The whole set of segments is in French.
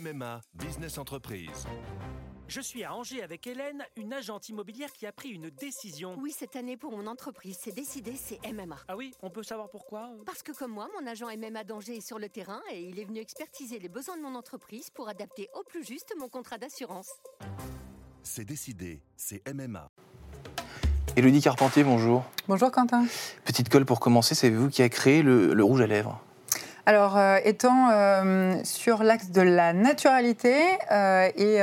MMA Business Entreprise. Je suis à Angers avec Hélène, une agente immobilière qui a pris une décision. Oui, cette année pour mon entreprise, c'est décidé, c'est MMA. Ah oui, on peut savoir pourquoi? Parce que comme moi, mon agent MMA d'Angers est sur le terrain et il est venu expertiser les besoins de mon entreprise pour adapter au plus juste mon contrat d'assurance. C'est décidé, c'est MMA. Élodie Carpentier, bonjour. Bonjour Quentin. Petite colle pour commencer, c'est vous qui a créé le, le rouge à lèvres. Alors, euh, étant euh, sur l'axe de la naturalité euh, et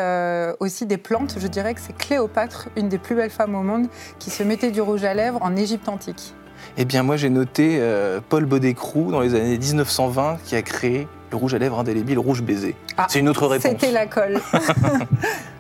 aussi des plantes, je dirais que c'est Cléopâtre, une des plus belles femmes au monde, qui se mettait du rouge à lèvres en Égypte antique. Eh bien, moi, j'ai noté Paul Baudécroux dans les années 1920 qui a créé le rouge à lèvres indélébile, rouge baiser. Ah, c'est une autre réponse. C'était la colle.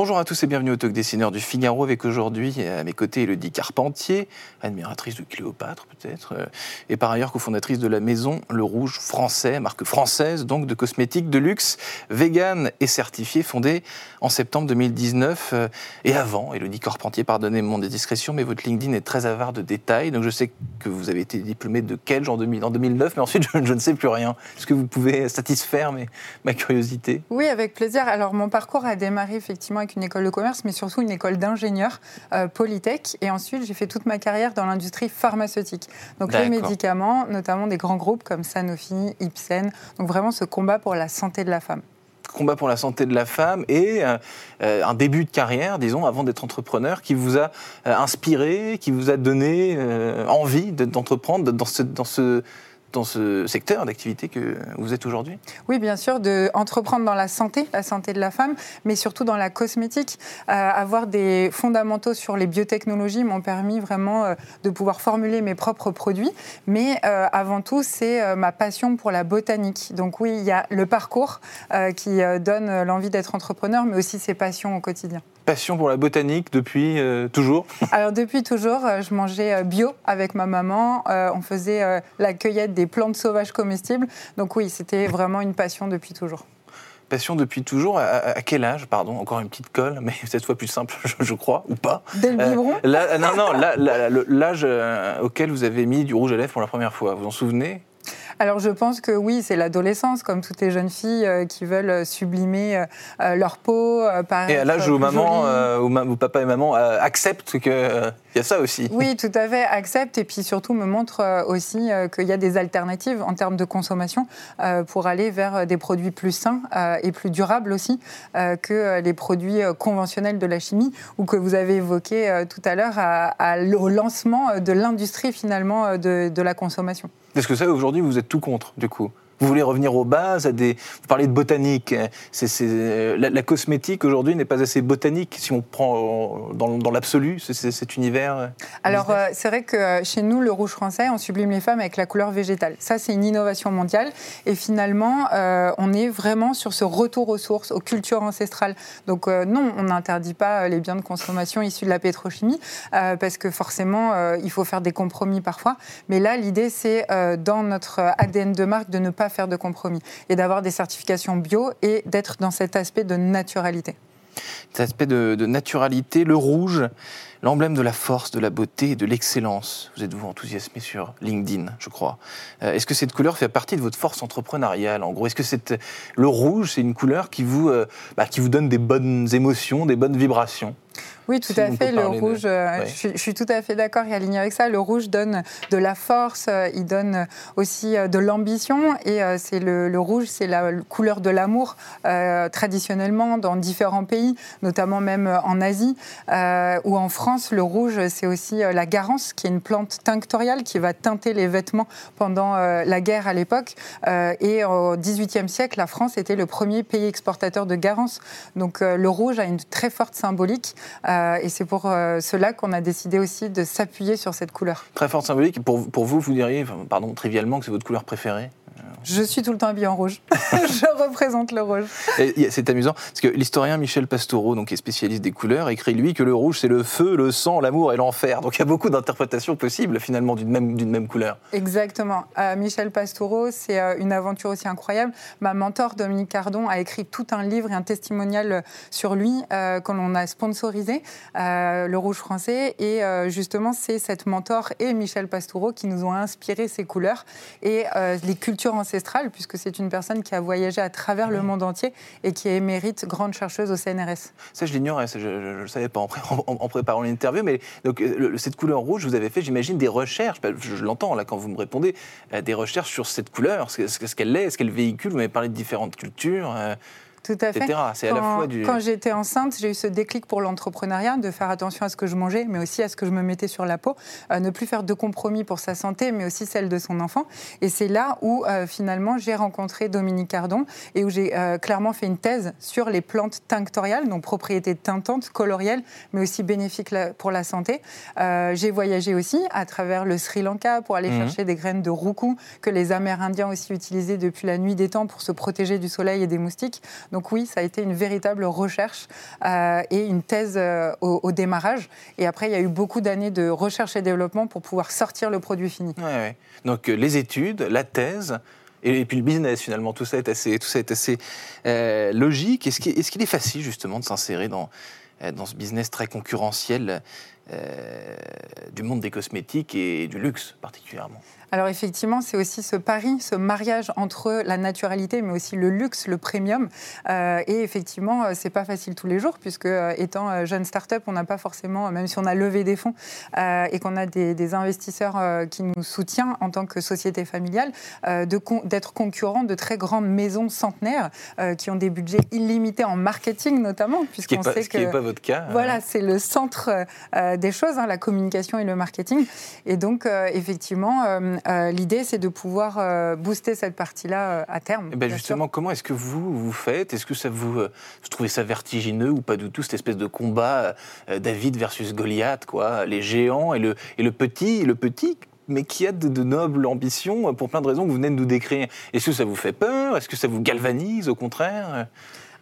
Bonjour à tous et bienvenue au Talk Dessineur du Figaro avec aujourd'hui à mes côtés Elodie Carpentier, admiratrice de Cléopâtre peut-être, euh, et par ailleurs cofondatrice de la maison Le Rouge français, marque française donc de cosmétiques de luxe, vegan et certifiée, fondée en septembre 2019. euh, Et avant, Elodie Carpentier, pardonnez mon indiscrétion, mais votre LinkedIn est très avare de détails, donc je sais que vous avez été diplômé de en, 2000 en 2009, mais ensuite je, ne sais plus rien. Est-ce que vous pouvez satisfaire ma curiosité? Oui, avec plaisir. Alors, mon parcours a démarré effectivement une école de commerce, mais surtout une école d'ingénieur, euh, Polytech. Et ensuite, j'ai fait toute ma carrière dans l'industrie pharmaceutique. Donc, les médicaments, notamment des grands groupes comme Sanofi, Ipsen. Donc, vraiment ce combat pour la santé de la femme. combat pour la santé de la femme et euh, euh, un début de carrière, disons, avant d'être entrepreneur, qui vous a euh, inspiré, qui vous a donné euh, envie de- d'entreprendre dans ce, dans ce, dans ce secteur d'activité que vous êtes aujourd'hui? Oui, bien sûr, de entreprendre dans la santé, la santé de la femme, mais surtout dans la cosmétique. Euh, avoir des fondamentaux sur les biotechnologies m'ont permis vraiment euh, de pouvoir formuler mes propres produits. Mais euh, avant tout, c'est ma passion pour la botanique. Donc oui, il y a le parcours qui donne l'envie d'être entrepreneur, mais aussi ses passions au quotidien. Passion pour la botanique depuis euh, toujours Alors depuis toujours, euh, je mangeais euh, bio avec ma maman. Euh, on faisait euh, la cueillette des plantes sauvages comestibles. Donc oui, c'était vraiment une passion depuis toujours. Passion depuis toujours. À, quel âge Pardon, encore une petite colle, mais cette fois plus simple, je, je crois, ou pas? Dès le biberon là- Non, non, l'âge auquel vous avez mis du rouge à lèvres pour la première fois, vous vous en souvenez? Alors je pense que oui, c'est l'adolescence, comme toutes les jeunes filles euh, qui veulent euh, sublimer euh, leur peau, Et à l'âge où maman, où, papa et maman acceptent qu'il y a ça aussi. Oui, tout à fait, accepte et puis surtout me montre aussi qu'il y a des alternatives en termes de consommation pour aller vers des produits plus sains et plus durables aussi que les produits conventionnels de la chimie ou que vous avez évoqué tout à l'heure au lancement de l'industrie finalement de, de la consommation. Parce que ça, aujourd'hui, vous êtes tout contre, du coup? Vous voulez revenir aux bases, à des... vous parlez de botanique. La, la cosmétique, aujourd'hui, n'est pas assez botanique, si on prend euh, dans, dans l'absolu cet univers. euh, Alors, euh, c'est vrai que chez nous, le rouge français, on sublime les femmes avec la couleur végétale. Ça, c'est une innovation mondiale. Et finalement, euh, on est vraiment sur ce retour aux sources, aux cultures ancestrales. Donc, euh, non, on n'interdit pas les biens de consommation issus de la pétrochimie, euh, parce que forcément, il faut faire des compromis parfois. Mais là, l'idée, c'est dans notre ADN de marque de ne pas faire de compromis et d'avoir des certifications bio et d'être dans cet aspect de naturalité. Cet aspect de, naturalité, le rouge, l'emblème de la force, de la beauté et de l'excellence. Vous êtes-vous enthousiasmé sur LinkedIn, je crois? Euh, Est-ce que cette couleur fait partie de votre force entrepreneuriale En gros, est-ce que le rouge, c'est une couleur qui vous, euh, bah, qui vous donne des bonnes émotions, des bonnes vibrations? Oui, tout Si à fait. Le de- rouge, euh, je, suis- je suis tout à fait d'accord et aligné avec ça. Le rouge donne de la force, euh, il donne aussi euh, de l'ambition et c'est le, le rouge, c'est la couleur de l'amour euh, traditionnellement dans différents pays, notamment même en Asie euh, ou en France. Le rouge, c'est aussi la garance, qui est une plante tinctoriale qui va teinter les vêtements pendant la guerre à l'époque. Et au XVIIIe siècle, la France était le premier pays exportateur de garance. Donc le rouge a une très forte symbolique. Euh, et c'est pour euh, cela qu'on a décidé aussi de s'appuyer sur cette couleur. Très forte symbolique. Pour, pour vous, vous diriez, pardon, trivialement, que c'est votre couleur préférée? Je suis tout le temps habillée en rouge. je représente le rouge. C'est amusant, parce que l'historien Michel Pastoureau, donc, qui est spécialiste des couleurs, écrit lui que le rouge, c'est le feu, le sang, l'amour et l'enfer. Donc il y a beaucoup d'interprétations possibles, finalement, d'une même, même couleur. Exactement. Euh, Michel Pastoureau, c'est euh, une aventure aussi incroyable. Ma mentor, Dominique Cardon, a écrit tout un livre et un testimonial sur lui euh, qu'on a sponsorisé, Le Rouge français. Et justement, c'est cette mentor et Michel Pastoureau qui nous ont inspiré ces couleurs et les cultures ancestrale, puisque c'est une personne qui a voyagé à travers le monde entier et qui est émérite grande chercheuse au CNRS. Ça, je l'ignorais, je ne le savais pas en, en, préparant l'interview, mais donc, euh, cette couleur rouge, vous avez fait, j'imagine, des recherches, je, l'entends là quand vous me répondez, euh, des recherches sur cette couleur, ce qu'elle est, ce qu'elle véhicule, vous m'avez parlé de différentes cultures. Euh, tout à fait. C'est à la fois du... Quand j'étais enceinte, j'ai eu ce déclic pour l'entrepreneuriat, de faire attention à ce que je mangeais, mais aussi à ce que je me mettais sur la peau, à ne plus faire de compromis pour sa santé, mais aussi celle de son enfant. Et c'est là où euh, finalement j'ai rencontré Dominique Cardon et où j'ai euh, clairement fait une thèse sur les plantes tinctoriales, donc propriétés tintantes, colorielles, mais aussi bénéfiques pour la santé. Euh, j'ai voyagé aussi à travers le Sri Lanka pour aller mhm. chercher des graines de roucou que les Amérindiens aussi utilisaient depuis la nuit des temps pour se protéger du soleil et des moustiques. Donc oui, ça a été une véritable recherche euh, et une thèse euh, au, démarrage. Et après, il y a eu beaucoup d'années de recherche et développement pour pouvoir sortir le produit fini. Donc euh, les études, la thèse, et, puis le business finalement, tout ça est assez, tout ça est assez logique. Est-ce qu'il est, est, facile justement de s'insérer dans, dans ce business très concurrentiel du monde des cosmétiques et du luxe particulièrement alors effectivement, c'est aussi ce pari, ce mariage entre la naturalité, mais aussi le luxe, le premium. Euh, et effectivement, euh, c'est pas facile tous les jours, puisque euh, étant jeune start-up, on n'a pas forcément, même si on a levé des fonds et qu'on a des, investisseurs qui nous soutiennent en tant que société familiale, d'être concurrent de très grandes maisons centenaires qui ont des budgets illimités en marketing notamment, puisqu'on sait ce que... Ce n'est pas votre cas. Voilà, c'est le centre des choses, hein, la communication et le marketing. Et donc, effectivement, euh, l'idée, c'est de pouvoir euh, booster cette partie-là euh, à terme. Et eh ben justement, comment est-ce que vous vous faites? Est-ce que ça vous, vous trouvez ça vertigineux ou pas du tout cette espèce de combat David versus Goliath, quoi? Les géants et le, et le petit, le petit mais qui a de, de, nobles ambitions pour plein de raisons que vous venez de nous décrire. Est-ce que ça vous fait peur? Est-ce que ça vous galvanise au contraire?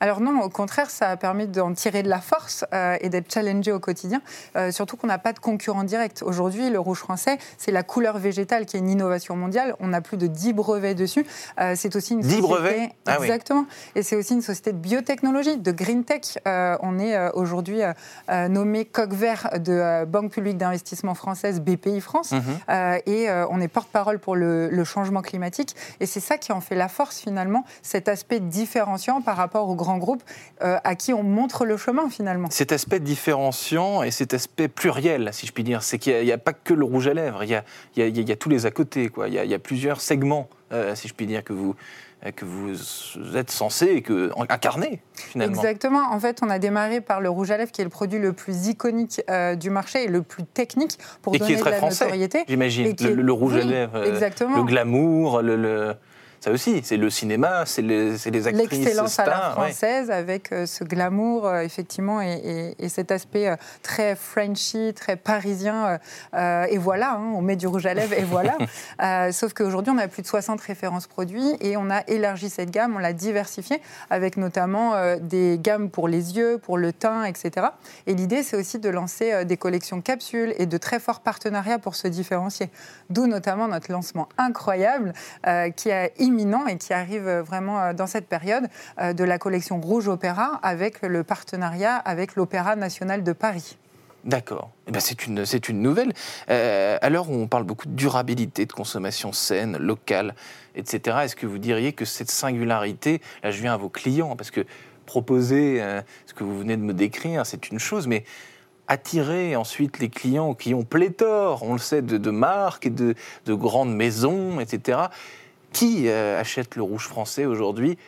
Alors non, au contraire, ça a permis d'en tirer de la force euh, et d'être challengé au quotidien, euh, surtout qu'on n'a pas de concurrent direct. Aujourd'hui, le rouge français, c'est la couleur végétale qui est une innovation mondiale. On a plus de 10 brevets dessus. Euh, c'est aussi une 10 société... brevets? Ah Exactement. Et c'est aussi une société de biotechnologie, de green tech. on est aujourd'hui nommé coq vert de Banque publique d'investissement française BPI France. Mhm. et on est porte-parole pour le, le, changement climatique. Et c'est ça qui en fait la force finalement, cet aspect différenciant par rapport aux grands groupes euh, à qui on montre le chemin finalement. Cet aspect différenciant et cet aspect pluriel, si je puis dire, c'est qu'il n'y a, pas que le rouge à lèvres, il y a, il y a, tous les à côté, quoi. Il, y a, plusieurs segments, euh, si je puis dire, que vous, que vous êtes censé que, incarner, finalement. Exactement. En fait, on a démarré par le rouge à lèvres, qui est le produit le plus iconique euh, du marché et le plus technique pour et donner qui est très de la français, notoriété. J'imagine. Le, rouge à lèvres, le glamour, le ça aussi, c'est le cinéma, c'est les, les, actrices L'excellence à la française avec euh, ce glamour, euh, effectivement, et, cet aspect euh, très Frenchy, très parisien. et voilà, hein, on met du rouge à lèvres et voilà. sauf qu'aujourd'hui, on a plus de 60 références produits et on a élargi cette gamme, on l'a diversifiée avec notamment des gammes pour les yeux, pour le teint, etc. Et l'idée, c'est aussi de lancer des collections capsules et de très forts partenariats pour se différencier. D'où notamment notre lancement incroyable qui a et qui arrive vraiment euh, dans cette période euh, de la collection Rouge Opéra avec le partenariat avec l'Opéra national de Paris. D'accord. Eh ben c'est une, une nouvelle. Euh, à l'heure où on parle beaucoup de durabilité, de consommation saine, locale, etc., est-ce que vous diriez que cette singularité, là je viens à vos clients, parce que proposer ce que vous venez de me décrire, c'est une chose, mais attirer ensuite les clients qui ont pléthore, on le sait, de, marques et de grandes maisons, etc., qui euh, achète le rouge français aujourd'hui?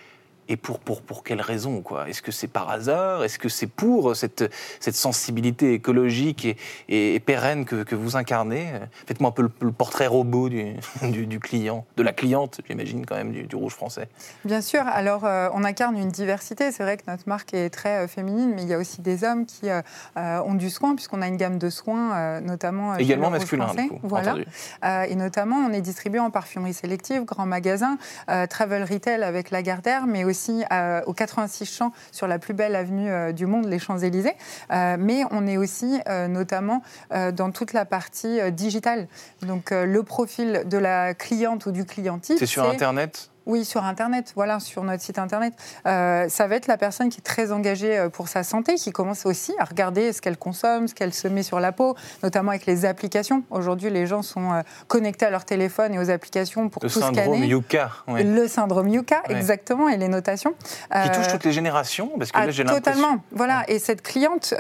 Et pour, pour, pour quelles raisons quoi? Est-ce que c'est par hasard? Est-ce que c'est pour cette, cette sensibilité écologique et, et, pérenne que, que, vous incarnez? Faites-moi un peu le, portrait robot du, du, client, de la cliente, j'imagine quand même, du, rouge français. Bien sûr. Alors, euh, on incarne une diversité. C'est vrai que notre marque est très euh, féminine, mais il y a aussi des hommes qui euh, ont du soin, puisqu'on a une gamme de soins, notamment également masculin. Français. Coup, voilà. et notamment, on est distribué en parfumerie sélective, grand magasin, travel retail avec Lagardère, mais aussi aussi euh, aux 86 champs sur la plus belle avenue euh, du monde, les Champs-Élysées. Euh, mais on est aussi notamment dans toute la partie digitale. Donc le profil de la cliente ou du clientiste. C'est sur Internet? Oui, sur Internet, voilà, sur notre site Internet. Euh, ça va être la personne qui est très engagée euh, pour sa santé, qui commence aussi à regarder ce qu'elle consomme, ce qu'elle se met sur la peau, notamment avec les applications. Aujourd'hui, les gens sont euh, connectés à leur téléphone et aux applications pour le tout scanner. syndrome Yuka. Le syndrome Yuka, exactement, et les notations. Qui touche toutes les générations, parce que là, j'ai Totalement, voilà. Et cette cliente,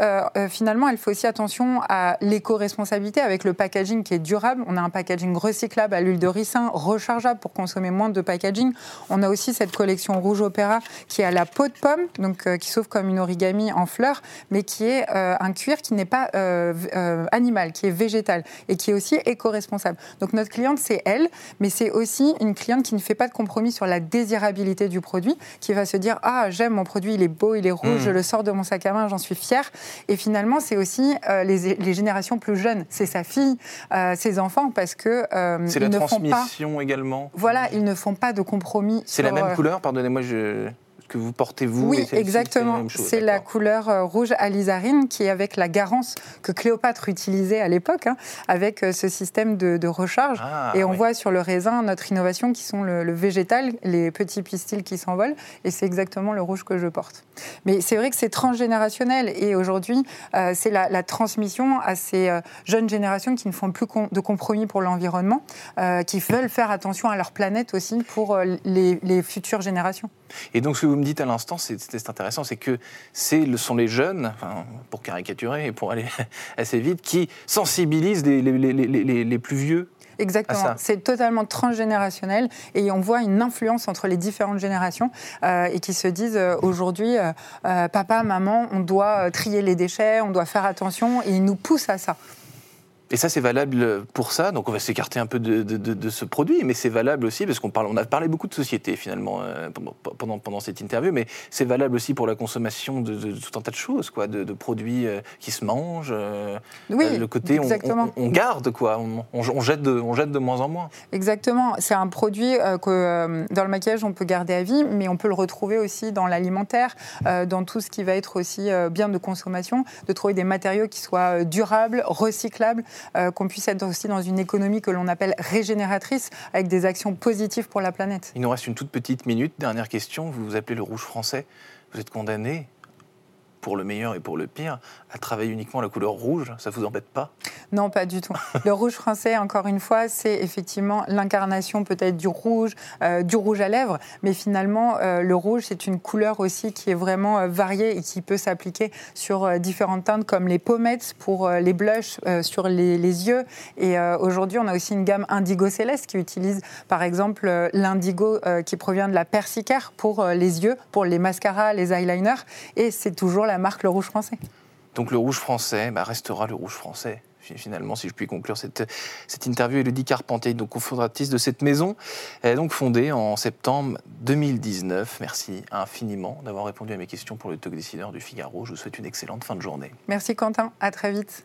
finalement, elle fait aussi attention à l'éco-responsabilité avec le packaging qui est durable. On a un packaging recyclable à l'huile de ricin, rechargeable pour consommer moins de packaging. On a aussi cette collection rouge opéra qui à la peau de pomme, donc euh, qui s'ouvre comme une origami en fleurs, mais qui est euh, un cuir qui n'est pas euh, animal, qui est végétal et qui est aussi éco-responsable. Donc notre cliente, c'est elle, mais c'est aussi une cliente qui ne fait pas de compromis sur la désirabilité du produit, qui va se dire ah j'aime mon produit, il est beau, il est rouge, mmh. je le sors de mon sac à main, j'en suis fière. Et finalement, c'est aussi les, générations plus jeunes, c'est sa fille, ses enfants, parce que c'est la transmission également. Voilà, ils ne font pas de compromis c'est la même euh, couleur, pardonnez-moi, je que vous portez vous Oui, exactement. C'est la couleur euh, rouge alizarine qui est avec la garance que Cléopâtre utilisait à l'époque, hein, avec euh, ce système de, recharge. Ah, et on voit sur le raisin notre innovation qui sont le, végétal, les petits pistils qui s'envolent, et c'est exactement le rouge que je porte. Mais c'est vrai que c'est transgénérationnel, et aujourd'hui, euh, c'est la, transmission à ces jeunes générations qui ne font plus de compromis pour l'environnement, qui veulent faire attention à leur planète aussi pour les, les futures générations. Et donc, ce que vous me dites à l'instant, c'est intéressant, c'est que ce sont les jeunes, pour caricaturer et pour aller assez vite, qui sensibilisent les, les, les, plus vieux Exactement, c'est totalement transgénérationnel et on voit une influence entre les différentes générations euh, et qui se disent euh, aujourd'hui, euh, papa, maman, on doit trier les déchets, on doit faire attention et ils nous poussent à ça. Et ça, c'est valable pour ça. Donc, on va s'écarter un peu de, de, ce produit, mais c'est valable aussi parce qu'on parle, on a parlé beaucoup de société finalement euh, pendant, pendant cette interview, mais c'est valable aussi pour la consommation de, tout un tas de choses, quoi, de, produits euh, qui se mangent. Euh, oui, le côté on, on, garde, quoi, on, jette de, on jette de moins en moins. Exactement. C'est un produit que dans le maquillage on peut garder à vie, mais on peut le retrouver aussi dans l'alimentaire, dans tout ce qui va être aussi bien de consommation, de trouver des matériaux qui soient durables, recyclables. Euh, qu'on puisse être aussi dans une économie que l'on appelle régénératrice, avec des actions positives pour la planète. Il nous reste une toute petite minute. Dernière question, vous vous appelez le rouge français. Vous êtes condamné pour le meilleur et pour le pire, à travailler uniquement la couleur rouge, ça vous embête pas? Non, pas du tout. le rouge français, encore une fois, c'est effectivement l'incarnation peut-être du rouge, euh, du rouge à lèvres, mais finalement, euh, le rouge, c'est une couleur aussi qui est vraiment euh, variée et qui peut s'appliquer sur différentes teintes comme les pommettes pour les blushs sur les, les, yeux. Et aujourd'hui, on a aussi une gamme indigo céleste qui utilise par exemple l'indigo qui provient de la persicaire pour les yeux, pour les mascaras, les eyeliners, et c'est toujours la marque Le Rouge Français. Donc le Rouge Français bah, restera le Rouge Français finalement, si je puis conclure cette, cette interview, Elodie Carpentier, donc cofondatrice de cette maison, elle est donc fondée en septembre 2019. Merci infiniment d'avoir répondu à mes questions pour le talk décideur du Figaro. Je vous souhaite une excellente fin de journée. Merci Quentin, à très vite.